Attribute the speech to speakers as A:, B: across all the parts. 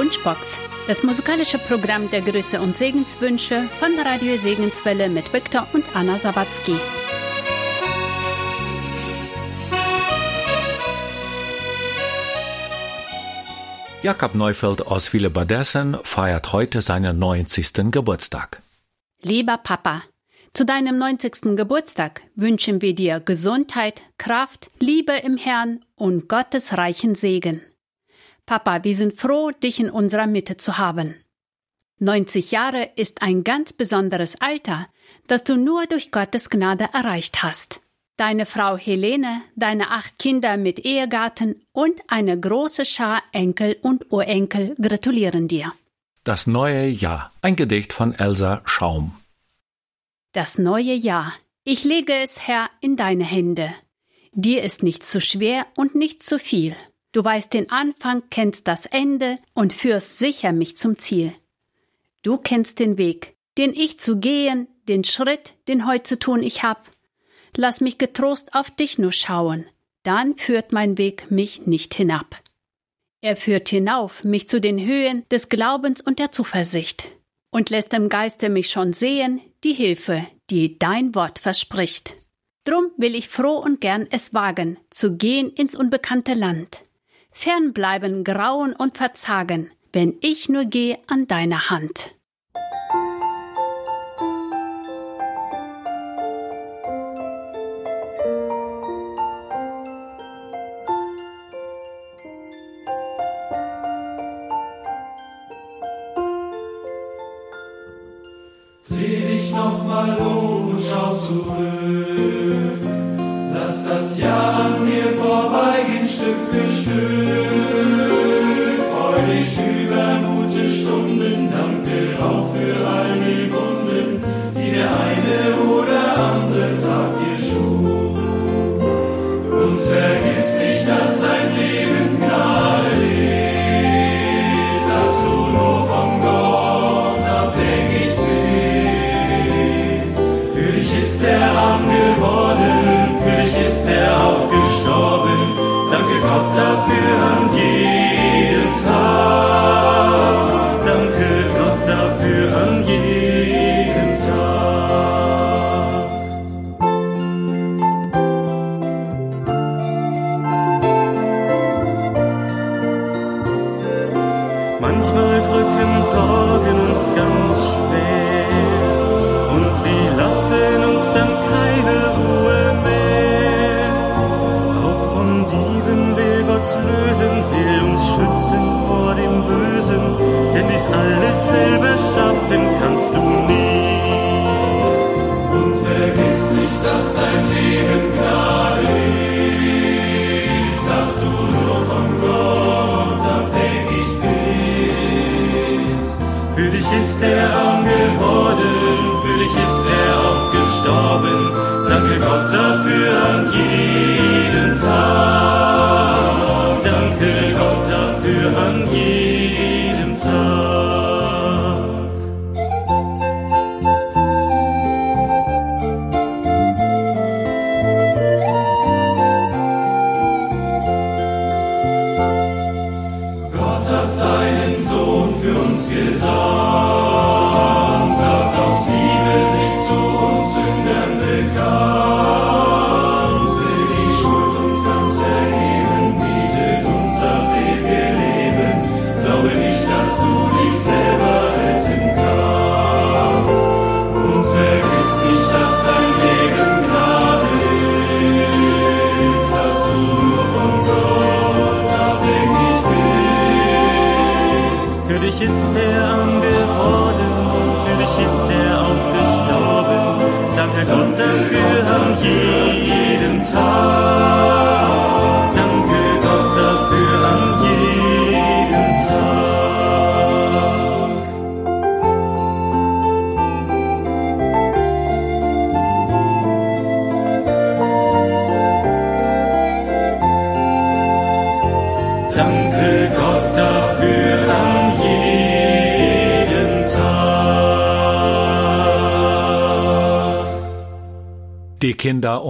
A: Wunschbox, das musikalische Programm der Grüße und Segenswünsche von Radio Segenswelle mit Viktor und Anna Sabatzki.
B: Jakob Neufeld aus Willebadessen feiert heute seinen 90. Geburtstag.
A: Lieber Papa, zu deinem 90. Geburtstag wünschen wir dir Gesundheit, Kraft, Liebe im Herrn und Gottes reichen Segen. Papa, wir sind froh, dich in unserer Mitte zu haben. 90 Jahre ist ein ganz besonderes Alter, das du nur durch Gottes Gnade erreicht hast. Deine Frau Helene, deine acht Kinder mit Ehegatten und eine große Schar Enkel und Urenkel gratulieren dir.
B: Das neue Jahr. Ein Gedicht von Elsa Schaum.
A: Das neue Jahr. Ich lege es, Herr, in deine Hände. Dir ist nicht zu schwer und nicht zu viel. Du weißt den Anfang, kennst das Ende und führst sicher mich zum Ziel. Du kennst den Weg, den ich zu gehen, den Schritt, den heut zu tun ich hab. Lass mich getrost auf dich nur schauen, dann führt mein Weg mich nicht hinab. Er führt hinauf mich zu den Höhen des Glaubens und der Zuversicht und lässt im Geiste mich schon sehen die Hilfe, die dein Wort verspricht. Drum will ich froh und gern es wagen, zu gehen ins unbekannte Land fernbleiben, grauen und verzagen, wenn ich nur gehe an deiner Hand.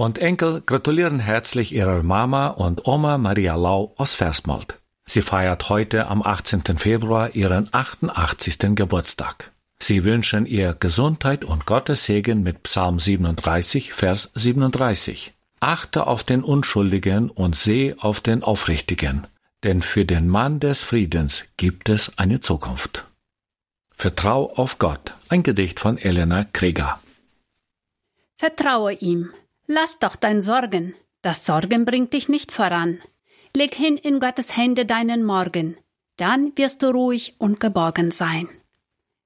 C: Und
B: Enkel gratulieren herzlich ihrer Mama und Oma Maria Lau aus Versmold. Sie feiert heute am 18. Februar ihren 88. Geburtstag. Sie wünschen ihr Gesundheit und Gottes Segen mit Psalm 37, Vers 37. Achte auf den Unschuldigen und seh auf den Aufrichtigen, denn für den Mann des Friedens gibt es eine Zukunft. Vertrau auf Gott, ein Gedicht von Elena Krieger.
A: Vertraue ihm, lass doch dein Sorgen, das Sorgen bringt dich nicht voran. Leg hin in Gottes Hände deinen Morgen, dann wirst du ruhig und geborgen sein.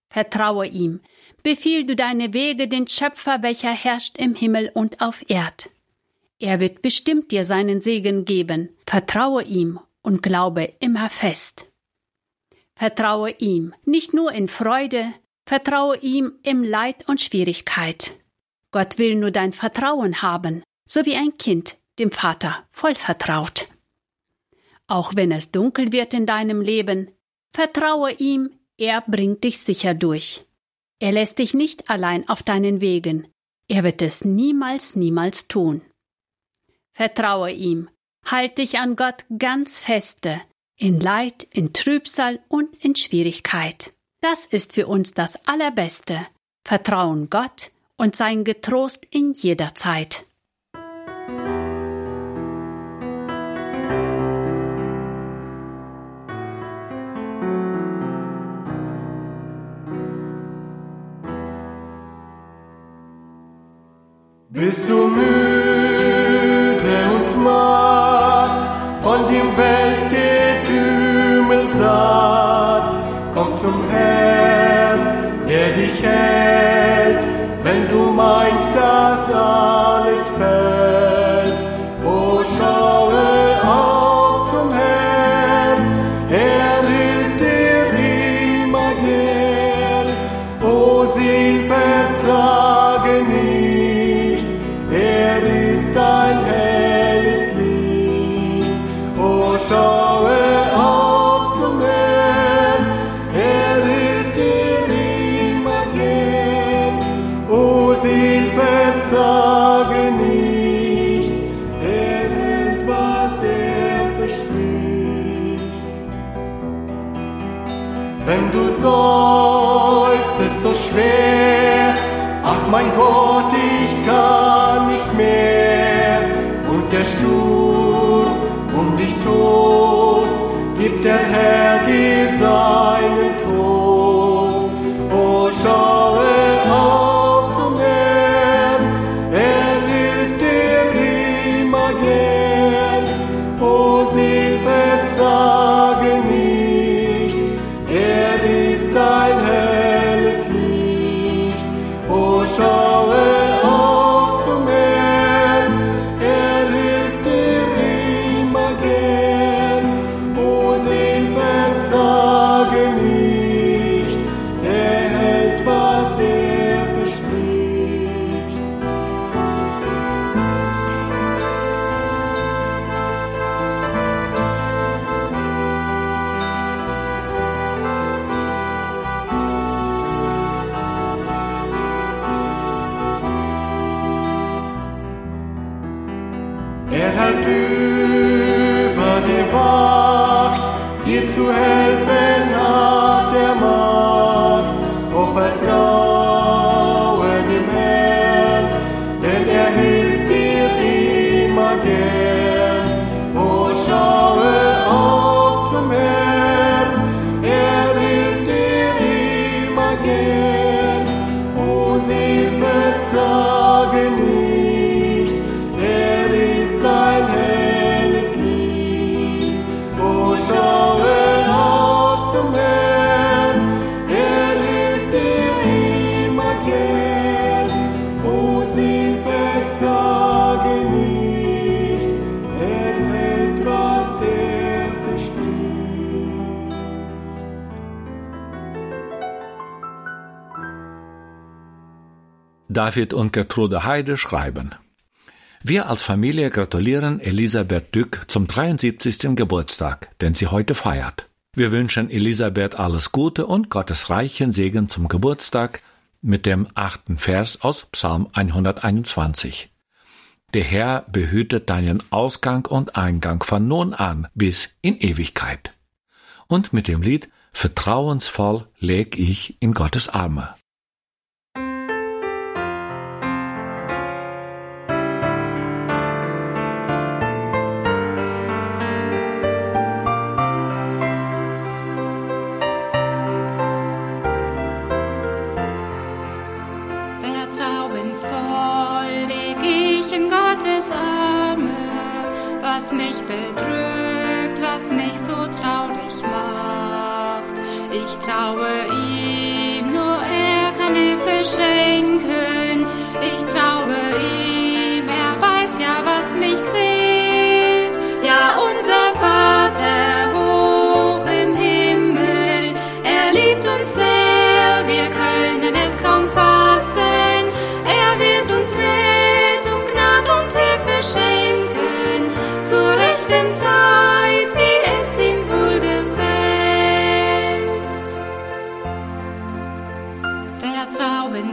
A: Vertraue ihm, befiehl du deine Wege den Schöpfer, welcher herrscht im Himmel und auf Erd. Er wird bestimmt dir seinen Segen geben, vertraue ihm und glaube immer fest. Vertraue ihm, nicht nur in Freude, vertraue ihm im Leid und Schwierigkeit. Gott will nur dein Vertrauen haben, so wie ein Kind dem Vater voll vertraut. Auch wenn es dunkel wird in deinem Leben, vertraue ihm, er bringt dich sicher durch. Er lässt dich nicht allein auf deinen Wegen. Er wird es niemals, niemals tun. Vertraue ihm, halt dich an Gott ganz feste, in Leid, in Trübsal und in Schwierigkeit. Das ist für uns das Allerbeste. Vertrauen Gott und sein Getrost in jeder Zeit.
D: Bist du müde und matt von dem Weltgetümmel
B: David und Gertrude Heide schreiben. Wir als Familie gratulieren Elisabeth Dück zum 73. Geburtstag, den sie heute feiert. Wir wünschen Elisabeth alles Gute und Gottes reichen Segen zum Geburtstag mit dem achten Vers aus Psalm 121. Der Herr behütet deinen Ausgang und Eingang von nun an bis in Ewigkeit.
E: und mit dem Lied Vertrauensvoll leg ich in Gottes Arme. bedrückt, was mich so traurig macht. Ich traue ihm, nur er kann Hilfe schenken.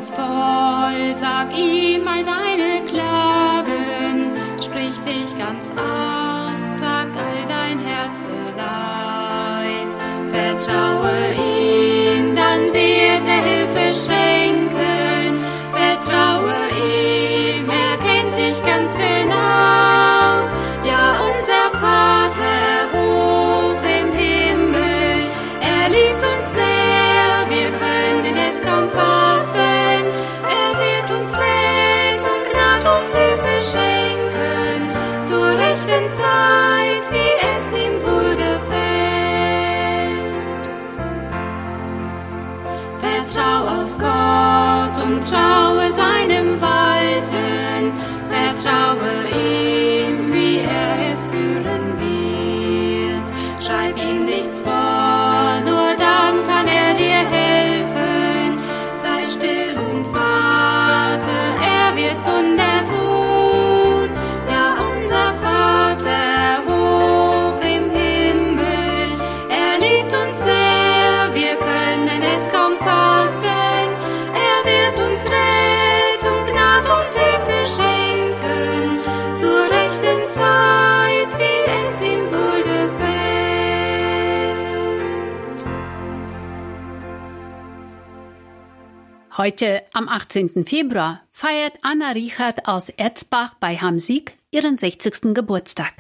E: vertrauensvoll, sag ihm all deine Klagen, sprich dich ganz aus, sag all dein Herzeleid, vertraue ihm.
A: Heute, am 18. Februar, feiert Anna Richard aus Erzbach bei Hamsig ihren 60. Geburtstag.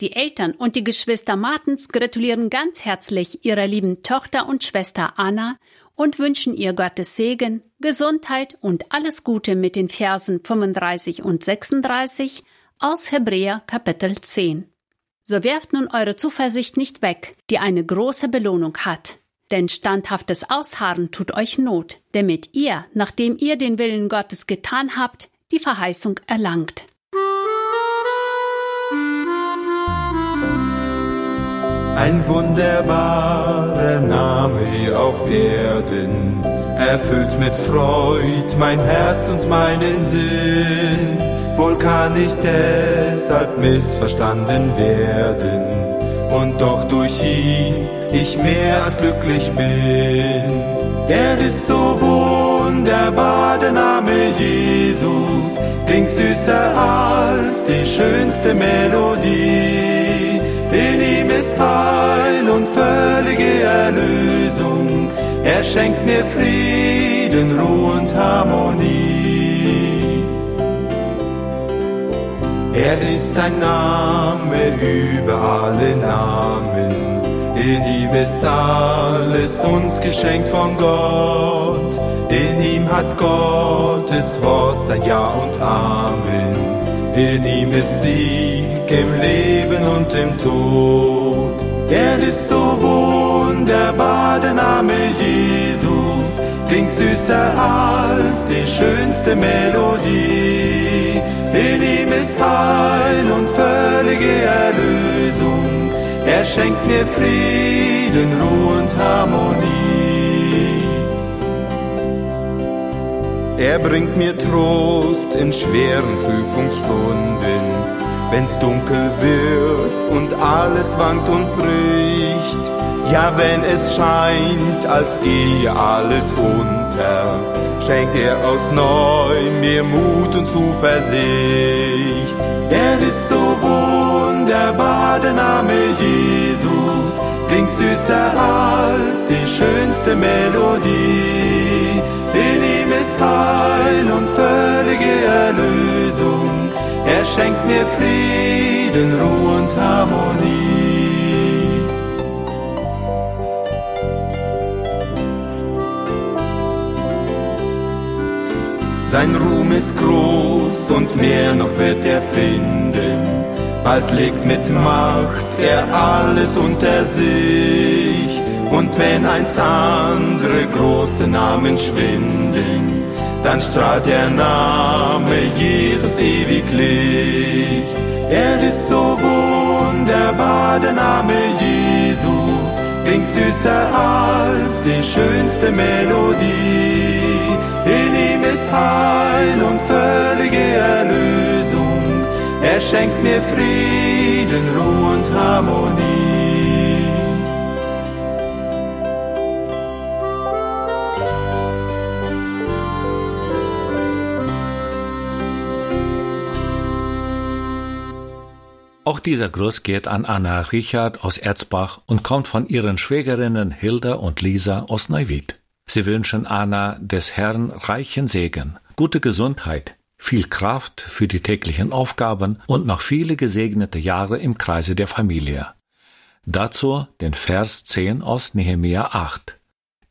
A: Die Eltern und die Geschwister Martens gratulieren ganz herzlich ihrer lieben Tochter und Schwester Anna und wünschen ihr Gottes Segen, Gesundheit und alles Gute mit den Versen 35 und 36 aus Hebräer Kapitel 10. So werft nun eure Zuversicht nicht weg, die eine große Belohnung hat. Denn standhaftes Ausharren tut euch Not, damit ihr, nachdem ihr den Willen Gottes getan habt, die Verheißung erlangt.
C: Ein wunderbarer Name auf Erden, erfüllt mit Freud mein Herz und meinen Sinn. Wohl kann ich deshalb missverstanden werden und doch durch ihn ich mehr als glücklich bin. Er ist so wunderbar, der Name Jesus klingt süßer als die schönste Melodie. In ihm ist Heil und völlige Erlösung. Er schenkt mir Frieden, Ruhe und Harmonie. Er ist ein Name über alle Namen. In ihm ist alles uns geschenkt von Gott. In ihm hat Gottes Wort sein Ja und Amen. In ihm ist Sieg im Leben und im Tod. Er ist so wunderbar, der Name Jesus klingt süßer als die schönste Melodie. In ihm ist Heil und völlige Erlösung. Er schenkt mir Frieden, Ruhe und Harmonie. Er bringt mir Trost in schweren Prüfungsstunden, wenn's dunkel wird und alles wankt und bricht. Ja, wenn es scheint, als gehe alles unter, schenkt er aus neu mir Mut und Zuversicht. Er ist so wunderbar, der Name Jesus
F: klingt süßer als die schönste Melodie. In ihm ist Heil und völlige Erlösung. Er schenkt mir Frieden, Ruhe und Harmonie. Sein Ruhm ist groß und mehr noch wird er finden. Bald legt mit Macht er alles unter sich. Und wenn einst andere große Namen schwinden, dann strahlt der Name Jesus ewiglich. Er ist so wunderbar, der Name Jesus, klingt süßer als die schönste Melodie. In ihm ist Heil und völlige Erlösung. Er schenkt mir Frieden, Ruhe und Harmonie.
B: Auch dieser Gruß geht an Anna Richard aus Erzbach und kommt von ihren Schwägerinnen Hilda und Lisa aus Neuwied. Sie wünschen Anna des Herrn reichen Segen, gute Gesundheit, viel Kraft für die täglichen Aufgaben und noch viele gesegnete Jahre im Kreise der Familie. Dazu den Vers 10 aus Nehemia 8.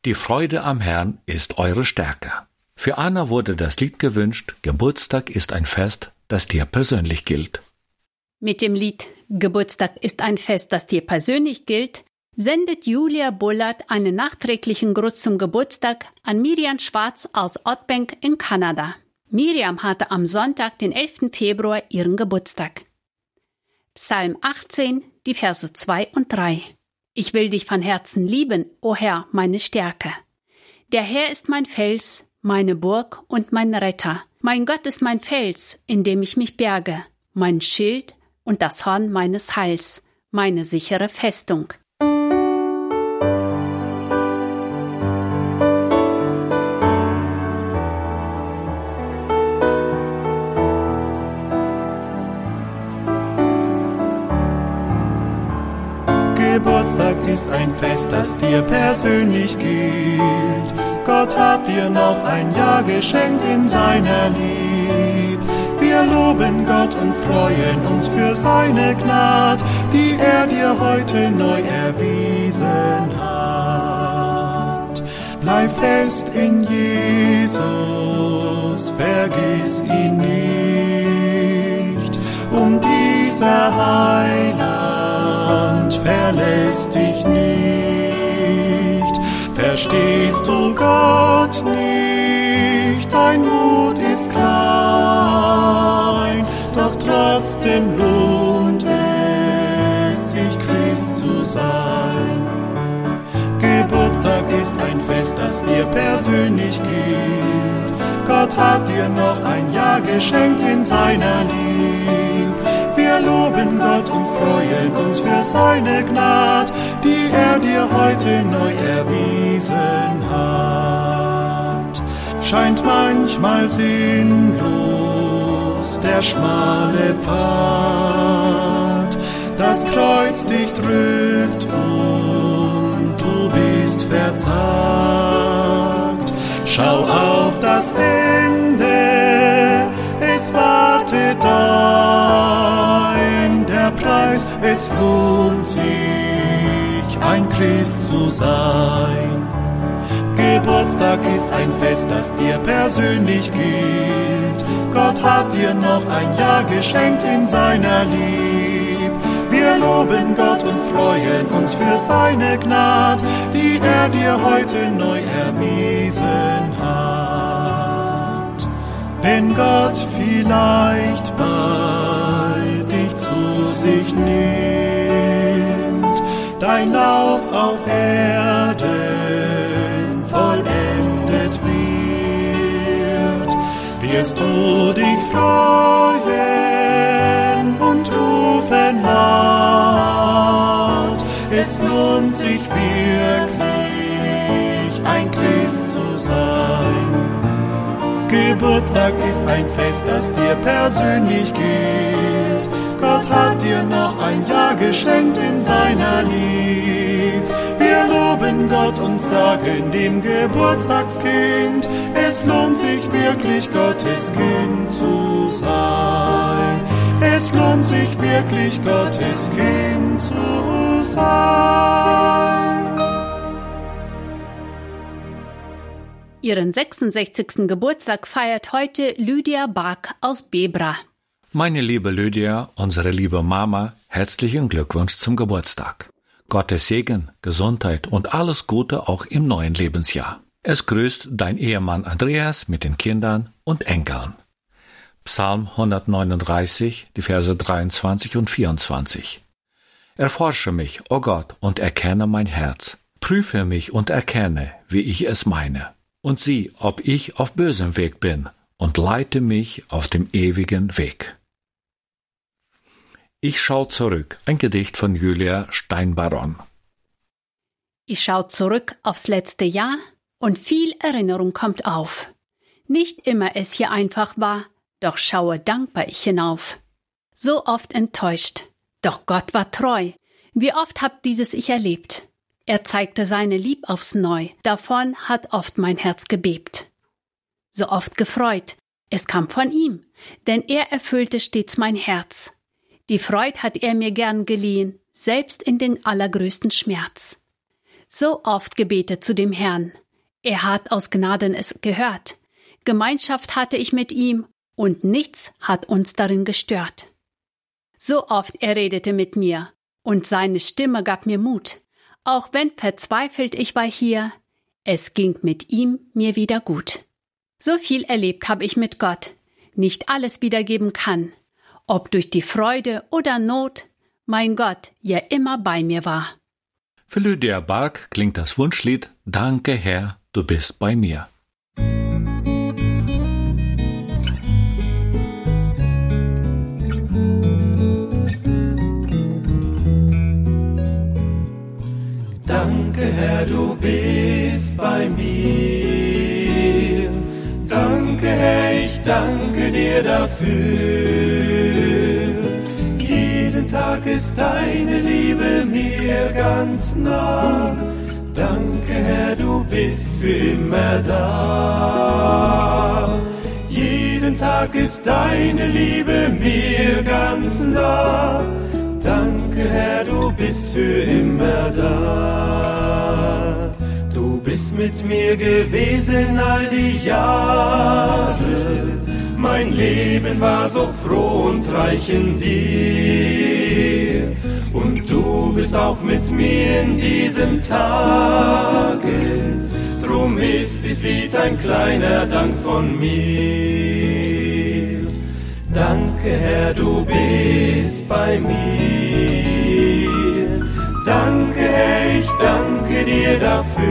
B: Die Freude am Herrn ist eure Stärke. Für Anna wurde das Lied gewünscht, Geburtstag ist ein Fest, das dir persönlich gilt.
A: Mit dem Lied Geburtstag ist ein Fest, das dir persönlich gilt, sendet Julia Bullard einen nachträglichen Gruß zum Geburtstag an Miriam Schwarz aus Ottbank in Kanada. Miriam hatte am Sonntag, den 11. Februar, ihren Geburtstag. Psalm 18, die Verse 2 und 3. Ich will dich von Herzen lieben, o Herr, meine Stärke. Der Herr ist mein Fels, meine Burg und mein Retter. Mein Gott ist mein Fels, in dem ich mich berge, mein Schild und das Horn meines Heils, meine sichere Festung.
F: Geburtstag ist ein Fest, das dir persönlich gilt. Gott hat dir noch ein Jahr geschenkt in seiner Lieb. Wir loben Gott und freuen uns für seine Gnade, die er dir heute neu erwiesen hat. Bleib fest in Jesus, vergiss ihn nicht. Und dieser Heiland verlässt dich nicht. Verstehst du Gott nicht, dein Mut ist klein, doch trotzdem lohnt es sich Christ zu sein. Geburtstag ist ein Fest, das dir persönlich gilt. Gott hat dir noch ein Jahr geschenkt in seiner Lieb. Wir loben Gott und freuen uns für seine Gnade, die er dir heute neu erwiesen. Scheint manchmal sinnlos der schmale Pfad, das Kreuz dich drückt und du bist verzagt. Schau auf das Ende, es wartet ein der Preis, es lohnt sich, ein Christ zu sein. Geburtstag ist ein Fest, das dir persönlich gilt. Gott hat dir noch ein Jahr geschenkt in seiner Lieb. Wir loben Gott und freuen uns für seine Gnade, die er dir heute neu erwiesen hat. Wenn Gott vielleicht bald dich zu sich nimmt, dein Lauf auf Erden wirst du dich freuen und rufen laut. Es lohnt sich wirklich, ein Christ zu sein. Geburtstag ist ein Fest, das dir persönlich gilt. Gott hat dir noch ein Jahr geschenkt in seiner Liebe. Loben Gott und sagen dem Geburtstagskind, es lohnt sich wirklich Gottes Kind zu sein. Es lohnt sich wirklich Gottes Kind zu sein.
A: Ihren 66. Geburtstag feiert heute Lydia Bark aus Bebra.
B: Meine liebe Lydia, unsere liebe Mama, herzlichen Glückwunsch zum Geburtstag. Gottes Segen, Gesundheit und alles Gute auch im neuen Lebensjahr. Es grüßt dein Ehemann Andreas mit den Kindern und Enkeln. Psalm 139, die Verse 23 und 24. Erforsche mich, o oh Gott, und erkenne mein Herz. Prüfe mich und erkenne, wie ich es meine und sieh, ob ich auf bösem Weg bin, und leite mich auf dem ewigen Weg. Ich schau zurück, ein Gedicht von Julia Steinbaron.
A: Ich schau zurück aufs letzte Jahr und viel Erinnerung kommt auf. Nicht immer es hier einfach war, doch schaue dankbar ich hinauf. So oft enttäuscht, doch Gott war treu. Wie oft hab dieses ich erlebt. Er zeigte seine Lieb aufs Neu, davon hat oft mein Herz gebebt. So oft gefreut, es kam von ihm, denn er erfüllte stets mein Herz. Die Freud hat er mir gern geliehen, selbst in den allergrößten Schmerz. So oft gebetet zu dem Herrn, er hat aus Gnaden es gehört, Gemeinschaft hatte ich mit ihm, und nichts hat uns darin gestört. So oft er redete mit mir, und seine Stimme gab mir Mut, auch wenn verzweifelt ich war hier, es ging mit ihm mir wieder gut. So viel erlebt habe ich mit Gott, nicht alles wiedergeben kann, ob durch die Freude oder Not, mein Gott ja immer bei mir war.
B: Für Lydia Bark klingt das Wunschlied Danke Herr, du bist bei mir.
C: Herr, du bist bei mir. Danke, Herr, ich danke dir dafür. Jeden Tag ist deine Liebe mir ganz nah. Danke, Herr, du bist für immer da. Jeden Tag ist deine Liebe mir ganz nah. Danke, Herr, du bist für immer da. Du bist mit mir gewesen all die Jahre. Mein Leben war so froh und reich in dir. Und du bist auch mit mir in diesen Tagen. Drum ist dies Lied ein kleiner Dank von mir. Danke, Herr, du bist bei mir. Danke, Herr, ich danke dir dafür.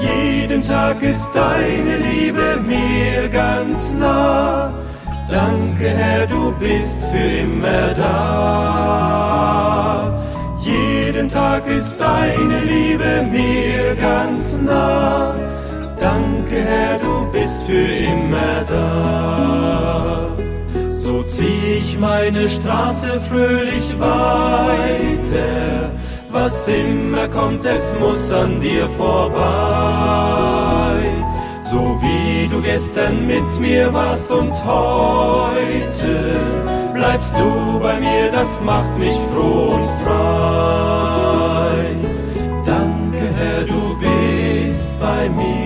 C: Jeden Tag ist deine Liebe mir ganz nah. Danke, Herr, du bist für immer da. Jeden Tag ist deine Liebe mir ganz nah. Danke, Herr, du bist für immer da. So zieh ich meine Straße fröhlich weiter. Was immer kommt, es muss an dir vorbei. So wie du gestern mit mir warst und heute bleibst du bei mir, das macht mich froh und frei. Danke, Herr, du bist bei mir.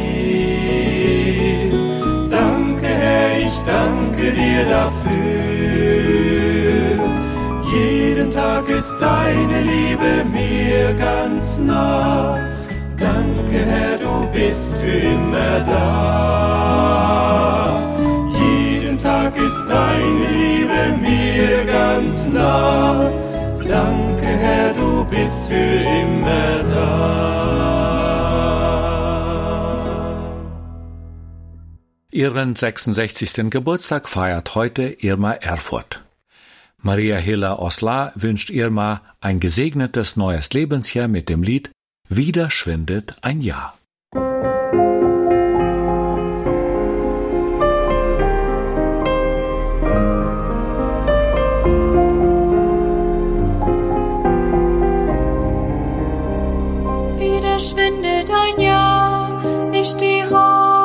C: danke dir dafür. Jeden Tag ist deine Liebe mir ganz nah. Danke, Herr, du bist für immer da. Jeden Tag ist deine Liebe mir ganz nah. Danke, Herr, du bist für immer da.
B: Ihren 66. Geburtstag feiert heute Irma Erfurt. Maria Hiller Oslar wünscht Irma ein gesegnetes neues Lebensjahr mit dem Lied wieder schwindet ein Jahr.
E: Wieder schwindet ein Jahr, ich stehe.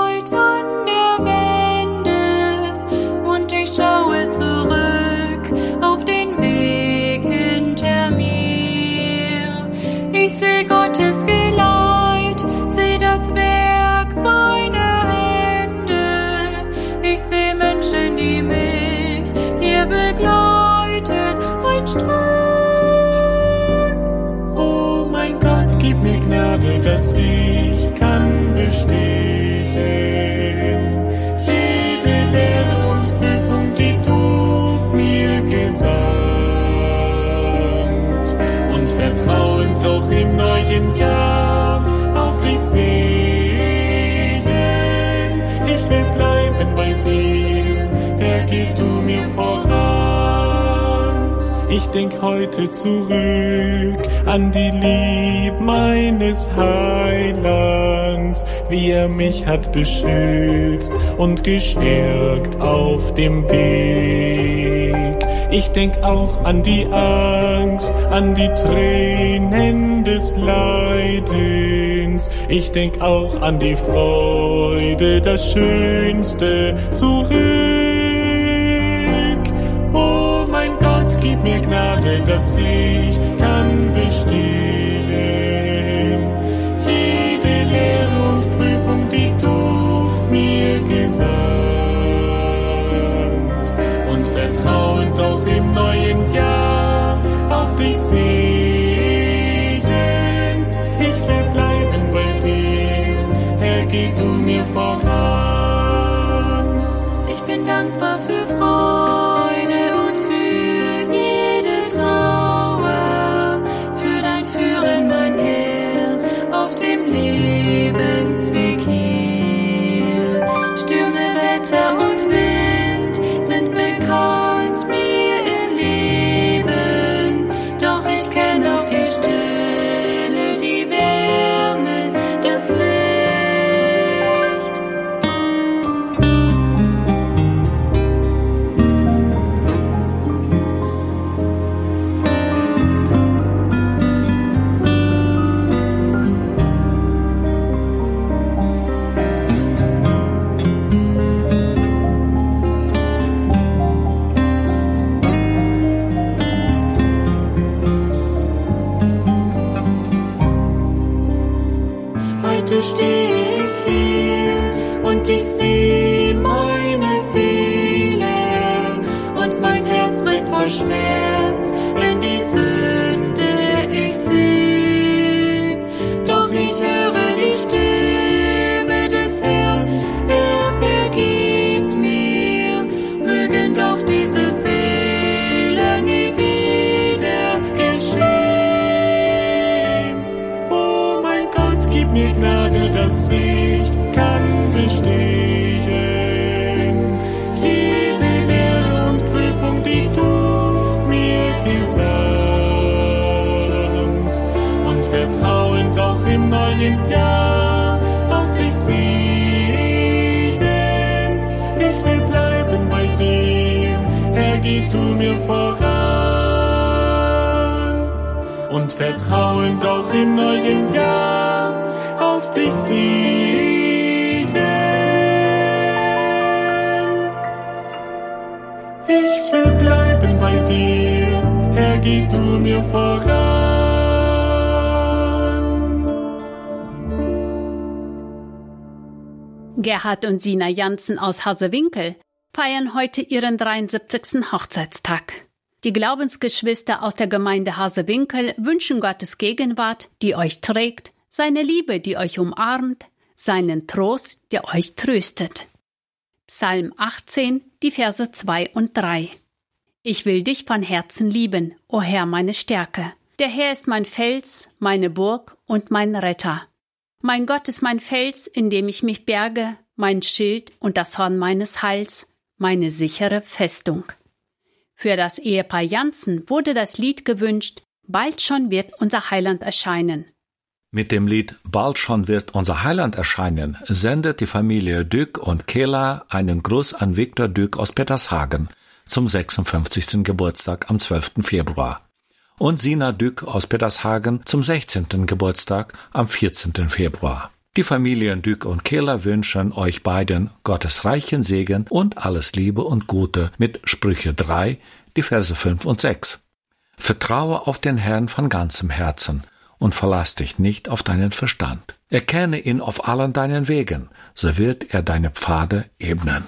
E: Ein Stück.
F: Gnade, dass ich kann bestehen. Jede Lehre und Prüfung, die du mir gesandt. Und vertrauend auch im neuen Jahr denk heute zurück an die Lieb meines Heilands, wie er mich hat beschützt und gestärkt auf dem Weg. Ich denk auch an die Angst, an die Tränen des Leidens. Ich denk auch an die Freude, das Schönste zurück. Dass ich kann bestehen. Jede Lehre und Prüfung, die du mir gesandt. Und vertrauend auch im neuen Jahr auf dich sehen. Ich will bleiben bei dir, Herr, geh du mir voran.
E: Ich bin dankbar Schmerz, wenn die Sünde
F: du mir voran und vertrauend auch im neuen Jahr auf dich sehen. Ich will bleiben bei dir, Herr, geh du mir voran.
A: Gerhard und Sina Janssen aus Hasewinkel feiern heute ihren 73. Hochzeitstag. Die Glaubensgeschwister aus der Gemeinde Hasewinkel wünschen Gottes Gegenwart, die euch trägt, seine Liebe, die euch umarmt, seinen Trost, der euch tröstet. Psalm 18, die Verse 2 und 3. Ich will dich von Herzen lieben, o Herr meine Stärke. Der Herr ist mein Fels, meine Burg und mein Retter. Mein Gott ist mein Fels, in dem ich mich berge, mein Schild und das Horn meines Heils, meine sichere Festung. Für das Ehepaar Janssen wurde das Lied gewünscht, Bald schon wird unser Heiland erscheinen.
B: Mit dem Lied Bald schon wird unser Heiland erscheinen sendet die Familie Dück und Kela einen Gruß an Viktor Dück aus Petershagen zum 56. Geburtstag am 12. Februar. und Sina Dück aus Petershagen zum 16. Geburtstag am 14. Februar. Die Familien Dück und Kehler wünschen euch beiden Gottes reichen Segen und alles Liebe und Gute mit Sprüche 3, die Verse 5 und 6. Vertraue auf den Herrn von ganzem Herzen und verlass dich nicht auf deinen Verstand. Erkenne ihn auf allen deinen Wegen, so wird er deine Pfade ebnen.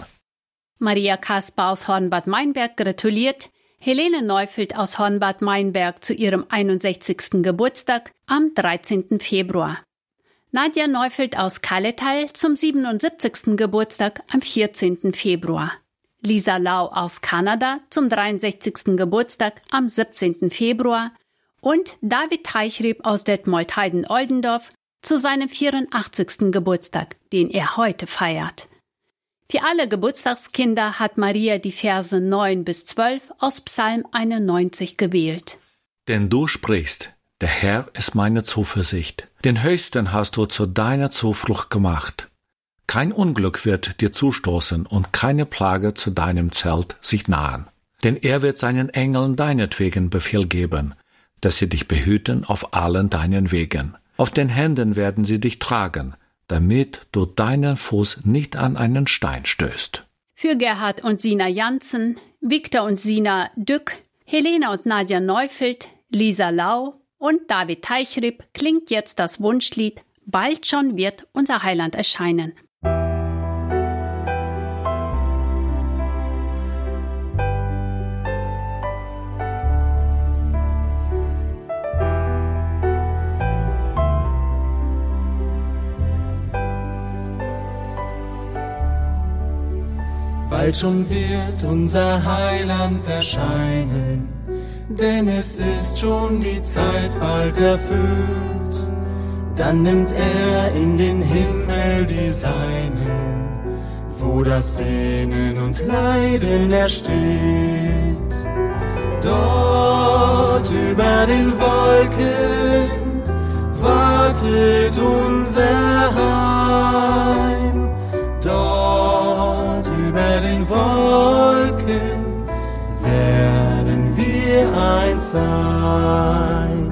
A: Maria Kasper aus Hornbad Meinberg gratuliert Helene Neufeld aus Hornbad Meinberg zu ihrem 61. Geburtstag am 13. Februar. Nadja Neufeld aus Kalletal zum 77. Geburtstag am 14. Februar. Lisa Lau aus Kanada zum 63. Geburtstag am 17. Februar und David Teichrieb aus Detmold-Heiden-Oldendorf zu seinem 84. Geburtstag, den er heute feiert. Für alle Geburtstagskinder hat Maria die Verse 9 bis 12 aus Psalm 91 gewählt.
B: Denn du sprichst, der Herr ist meine Zuversicht. Den Höchsten hast du zu deiner Zuflucht gemacht. Kein Unglück wird dir zustoßen und keine Plage zu deinem Zelt sich nahen. Denn er wird seinen Engeln deinetwegen Befehl geben, dass sie dich behüten auf allen deinen Wegen. Auf den Händen werden sie dich tragen, damit du deinen Fuß nicht an einen Stein stößt.
A: Für Gerhard und Sina Janssen, Viktor und Sina Dück, Helena und Nadja Neufeld, Lisa Lau und David Teichrib klingt jetzt das Wunschlied Bald schon wird unser Heiland erscheinen.
C: Bald schon wird unser Heiland erscheinen, denn es ist schon die Zeit bald erfüllt. Dann nimmt er in den Himmel die Seinen, wo das Sehnen und Leiden ersteht. Dort über den Wolken wartet unser Heim. Dort über den Wolken eins sein.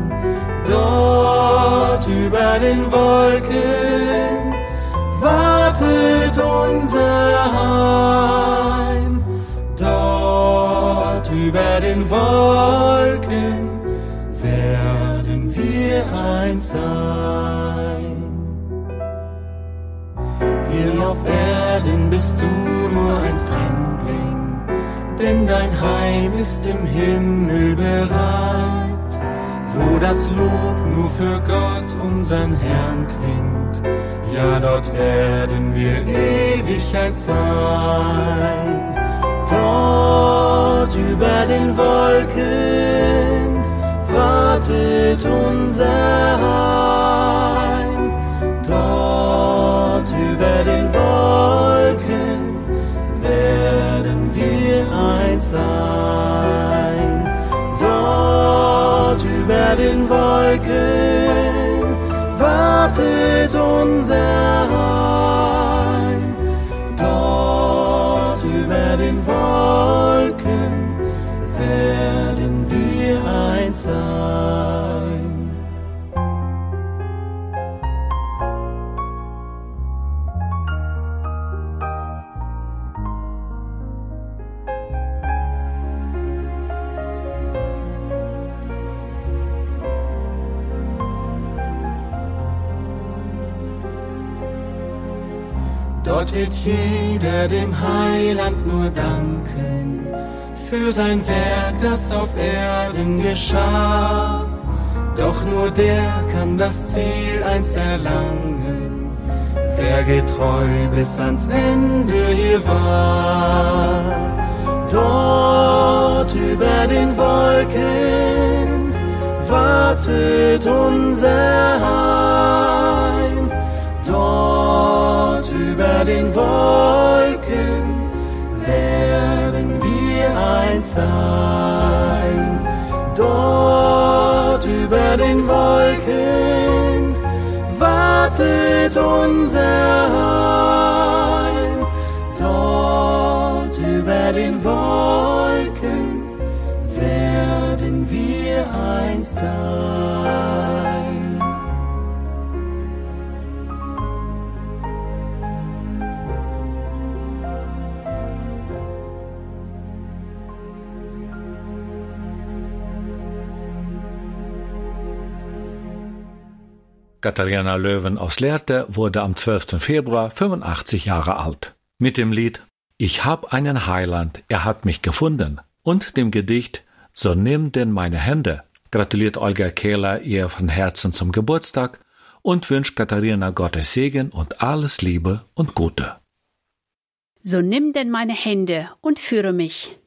C: Dort über den Wolken wartet unser Heim. Dort über den Wolken werden wir eins sein. Hier auf Erden bist du dein Heim ist im Himmel bereit, wo das Lob nur für Gott, unseren Herrn, klingt. Ja, dort werden wir Ewigkeit sein. Dort über den Wolken wartet unser Heim. Dort über den sein. Dort über den Wolken wartet unser Wird jeder dem Heiland nur danken für sein Werk, das auf Erden geschah. Doch nur der kann das Ziel eins erlangen, wer getreu bis ans Ende hier war. Dort über den Wolken wartet unser Heim. Dort über den Wolken werden wir eins sein. Dort über den Wolken wartet unser Heim. Dort über den Wolken werden wir eins
F: sein.
B: Katharina Löwen aus Lehrte wurde am 12. Februar 85 Jahre alt. Mit dem Lied Ich hab einen Heiland, er hat mich gefunden und dem Gedicht So nimm denn meine Hände gratuliert Olga Kehler ihr von Herzen zum Geburtstag und wünscht Katharina Gottes Segen und alles Liebe und Gute.
A: So nimm denn meine Hände und führe mich.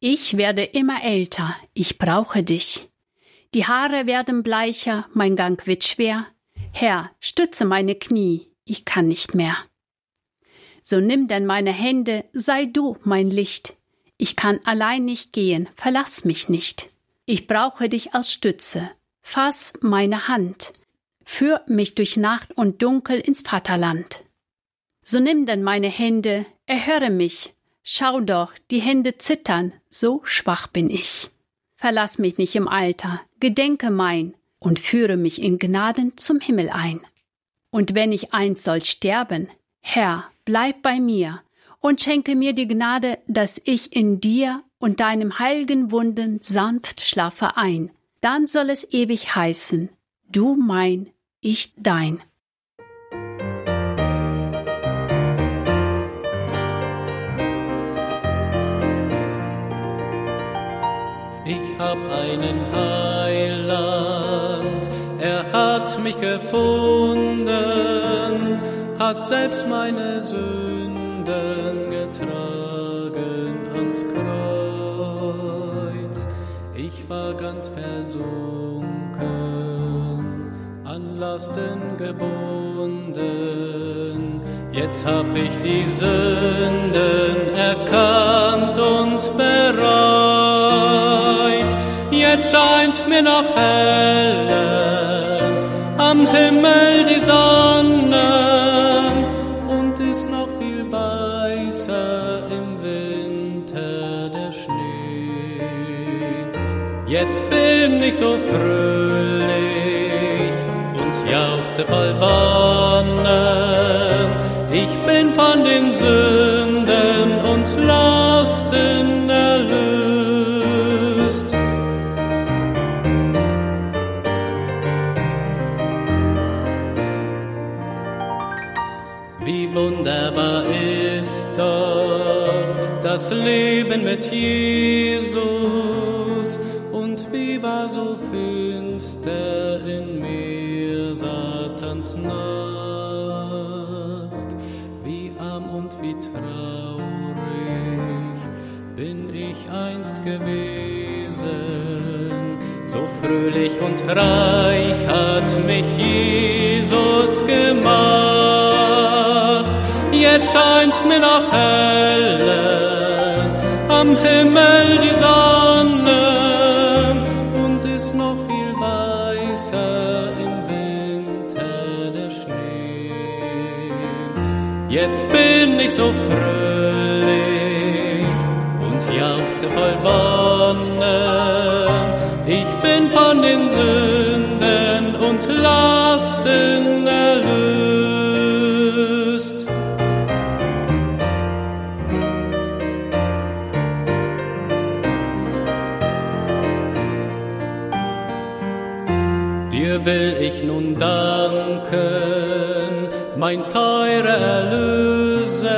A: Ich werde immer älter, ich brauche dich. Die Haare werden bleicher, mein Gang wird schwer, Herr, stütze meine Knie, ich kann nicht mehr. So nimm denn meine Hände, sei du mein Licht. Ich kann allein nicht gehen, verlass mich nicht. Ich brauche dich als Stütze. Fass meine Hand. Führ mich durch Nacht und Dunkel ins Vaterland. So nimm denn meine Hände, erhöre mich. Schau doch, die Hände zittern, so schwach bin ich. Verlass mich nicht im Alter, gedenke mein, und führe mich in Gnaden zum Himmel ein. Und wenn ich einst soll sterben, Herr, bleib bei mir und schenke mir die Gnade, dass ich in dir und deinem heiligen Wunden sanft schlafe ein. Dann soll es ewig heißen, du mein, ich dein.
G: Mich gefunden, hat selbst meine Sünden getragen ans Kreuz. Ich war ganz versunken, an Lasten gebunden. Jetzt hab ich die Sünden erkannt und bereut jetzt scheint mir noch helle am Himmel die Sonne und ist noch viel weißer im Winter der Schnee. Jetzt bin ich so fröhlich und jauchze voll Wonne. Ich bin von den Sünden das Leben mit Jesus. Und wie war so finster in mir Satans Nacht, wie arm und wie traurig bin ich einst gewesen, so fröhlich und reich hat mich Jesus gemacht. Jetzt scheint mir noch helle am Himmel die Sonne und ist noch viel weißer im Winter der Schnee. Jetzt bin ich so fröhlich und jauchze voll Wonne. Ich bin von den Sünden und Lasten mein teurer Erlöser,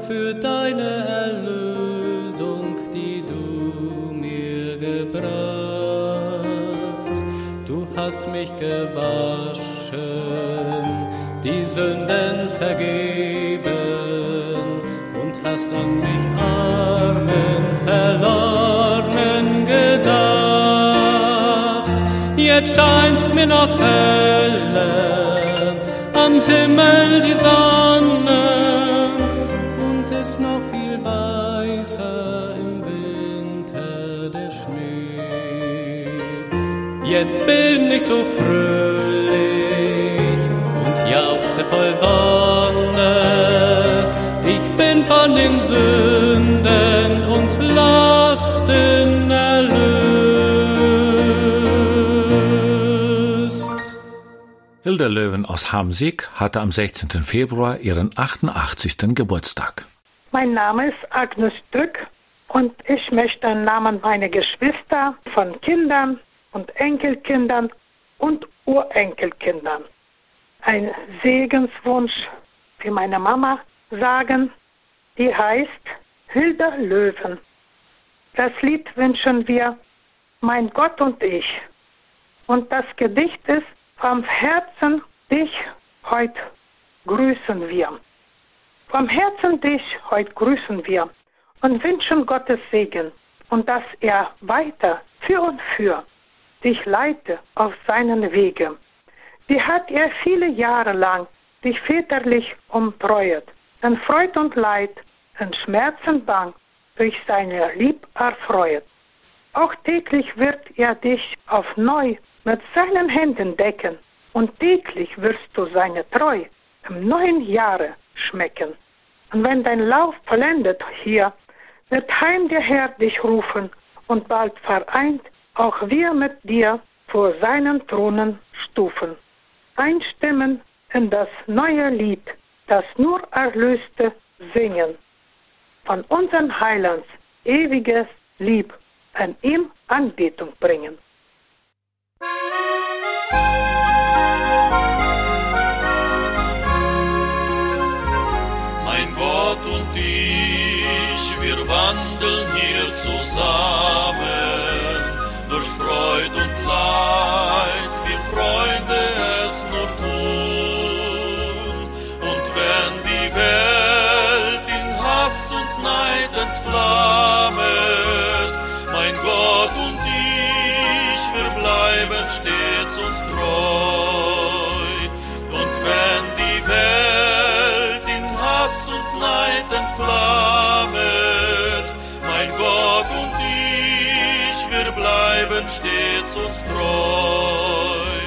G: für deine Erlösung, die du mir gebracht. Du hast mich gewaschen, die Sünden vergeben und hast an mich armen, verlorenen gedacht. Jetzt scheint mir noch helle jetzt bin ich so fröhlich und jauchze voll Wonne. Ich bin von den Sünden und Lasten erlöst.
B: Hilda Löwen aus Hamsig hatte am 16. Februar ihren 88. Geburtstag.
H: Mein Name ist Agnes Dück und ich möchte im Namen meiner Geschwister, von Kindern und Enkelkindern und Urenkelkindern einen Segenswunsch für meine Mama sagen, die heißt Hilde Löwen. Das Lied wünschen wir Mein Gott und ich. Und das Gedicht ist Vom Herzen dich heute grüßen wir. Vom Herzen dich heute grüßen wir und wünschen Gottes Segen und dass er weiter für und für dich leite auf seinen Wege. Die hat er viele Jahre lang dich väterlich umtreuet, in Freud und Leid, in Schmerz und Bang durch seine Lieb erfreuet. Auch täglich wird er dich auf neu mit seinen Händen decken, und täglich wirst du seine Treu im neuen Jahre schmecken. Und wenn dein Lauf vollendet hier, wird heim der Herr dich rufen, und bald vereint auch wir mit dir vor seinen Thronen stufen. Einstimmen in das neue Lied, das nur Erlöste singen. Von unseren Heilands ewiges Lieb an ihm Anbetung bringen.
I: Mein Gott und ich, wir wandeln hier zusammen Freud und Leid, wie Freunde es nur tun. Und wenn die Welt in Hass und Neid entflammet, mein Gott und ich, wir bleiben stets uns treu. Und wenn die Welt in Hass und Neid entflammet, uns treu.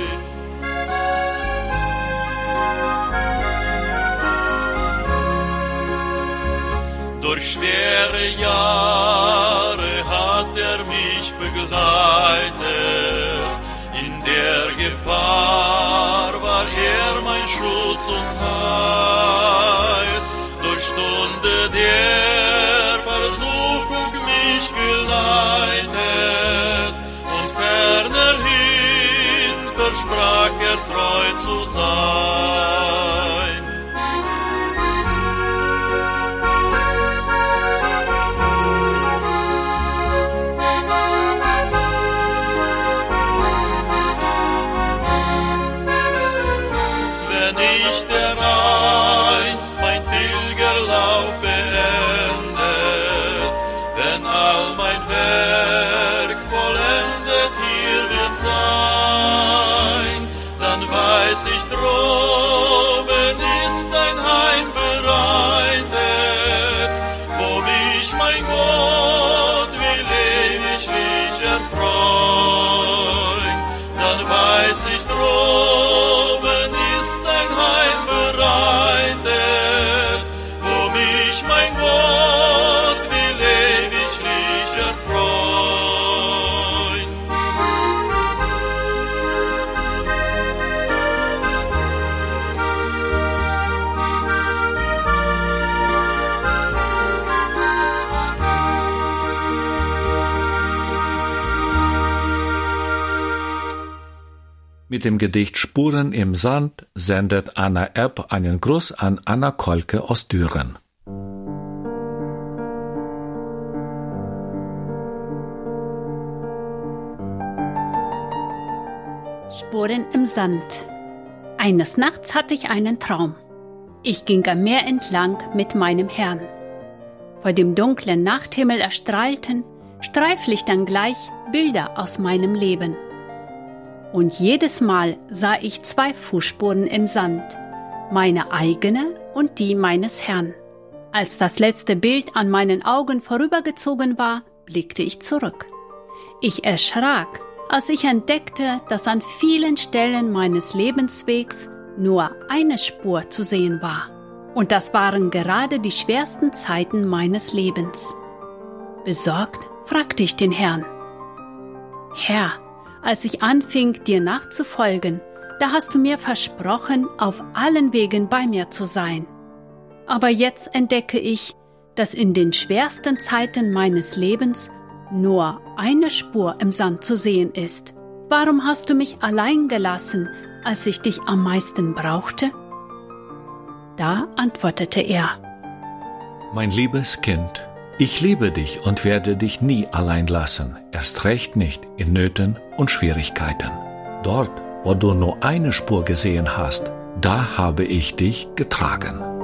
I: Durch schwere Jahre hat er mich begleitet. In der Gefahr war er mein Schutz und Heil. Durch Stunde der hin versprach er treu zu sein.
B: Mit dem Gedicht Spuren im Sand sendet Anna Epp einen Gruß an Anna Kolke aus Düren.
A: Spuren im Sand. Eines Nachts hatte ich einen Traum. Ich ging am Meer entlang mit meinem Herrn. Vor dem dunklen Nachthimmel erstrahlten, Streiflichtern gleich, Bilder aus meinem Leben. Und jedes Mal sah ich zwei Fußspuren im Sand, meine eigene und die meines Herrn. Als das letzte Bild an meinen Augen vorübergezogen war, blickte ich zurück. Ich erschrak, als ich entdeckte, dass an vielen Stellen meines Lebenswegs nur eine Spur zu sehen war. Und das waren gerade die schwersten Zeiten meines Lebens. Besorgt fragte ich den Herrn. Herr, als ich anfing, dir nachzufolgen, da hast du mir versprochen, auf allen Wegen bei mir zu sein. Aber jetzt entdecke ich, dass in den schwersten Zeiten meines Lebens nur eine Spur im Sand zu sehen ist. Warum hast du mich allein gelassen, als ich dich am meisten brauchte? Da antwortete er.
E: Mein liebes Kind, ich liebe dich und werde dich nie allein lassen, erst recht nicht in Nöten und Schwierigkeiten. Dort, wo du nur eine Spur gesehen hast, da habe ich dich getragen.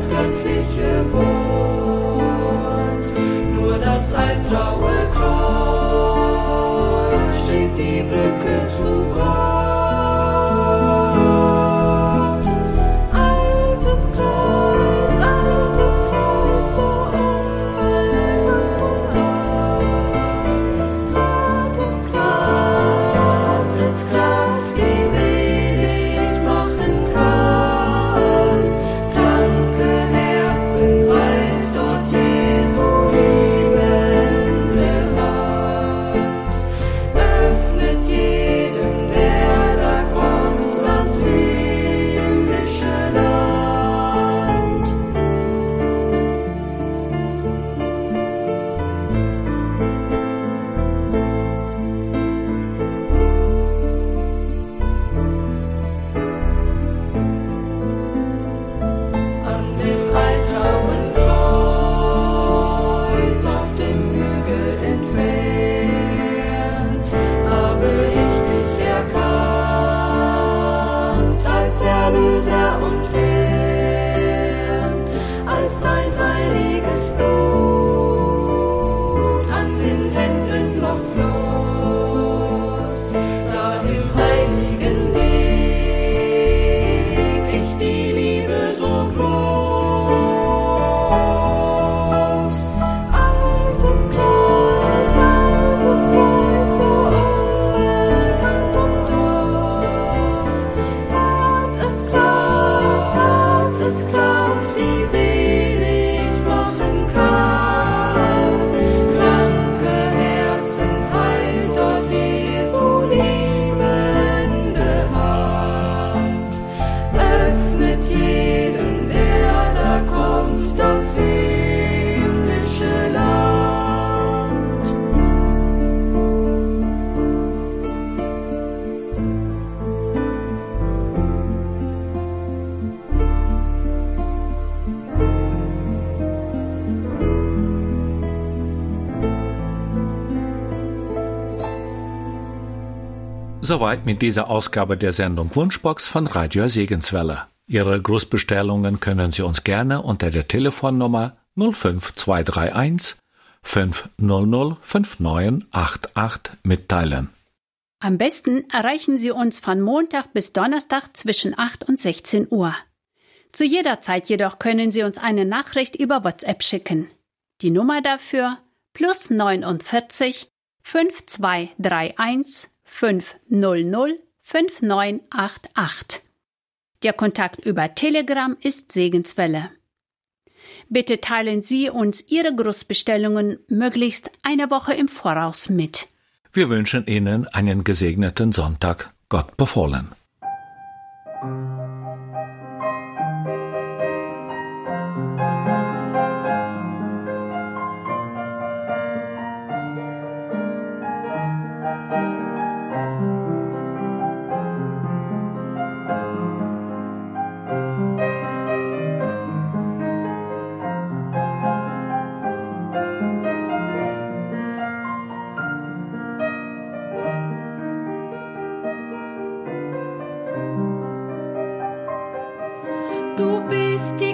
J: das göttliche Wort. Nur das Altraue Kreuz steht die Brücke zu Gott.
B: Soweit mit dieser Ausgabe der Sendung Wunschbox von Radio Segenswelle. Ihre Grußbestellungen können Sie uns gerne unter der Telefonnummer 05231 500 5988 mitteilen.
A: Am besten erreichen Sie uns von Montag bis Donnerstag zwischen 8 und 16 Uhr. Zu jeder Zeit jedoch können Sie uns eine Nachricht über WhatsApp schicken. Die Nummer dafür plus 49 5231 500 5988. Der Kontakt über Telegram ist Segenswelle. Bitte teilen Sie uns Ihre Großbestellungen möglichst eine Woche im Voraus mit.
B: Wir wünschen Ihnen einen gesegneten Sonntag. Gott befohlen.
E: be still.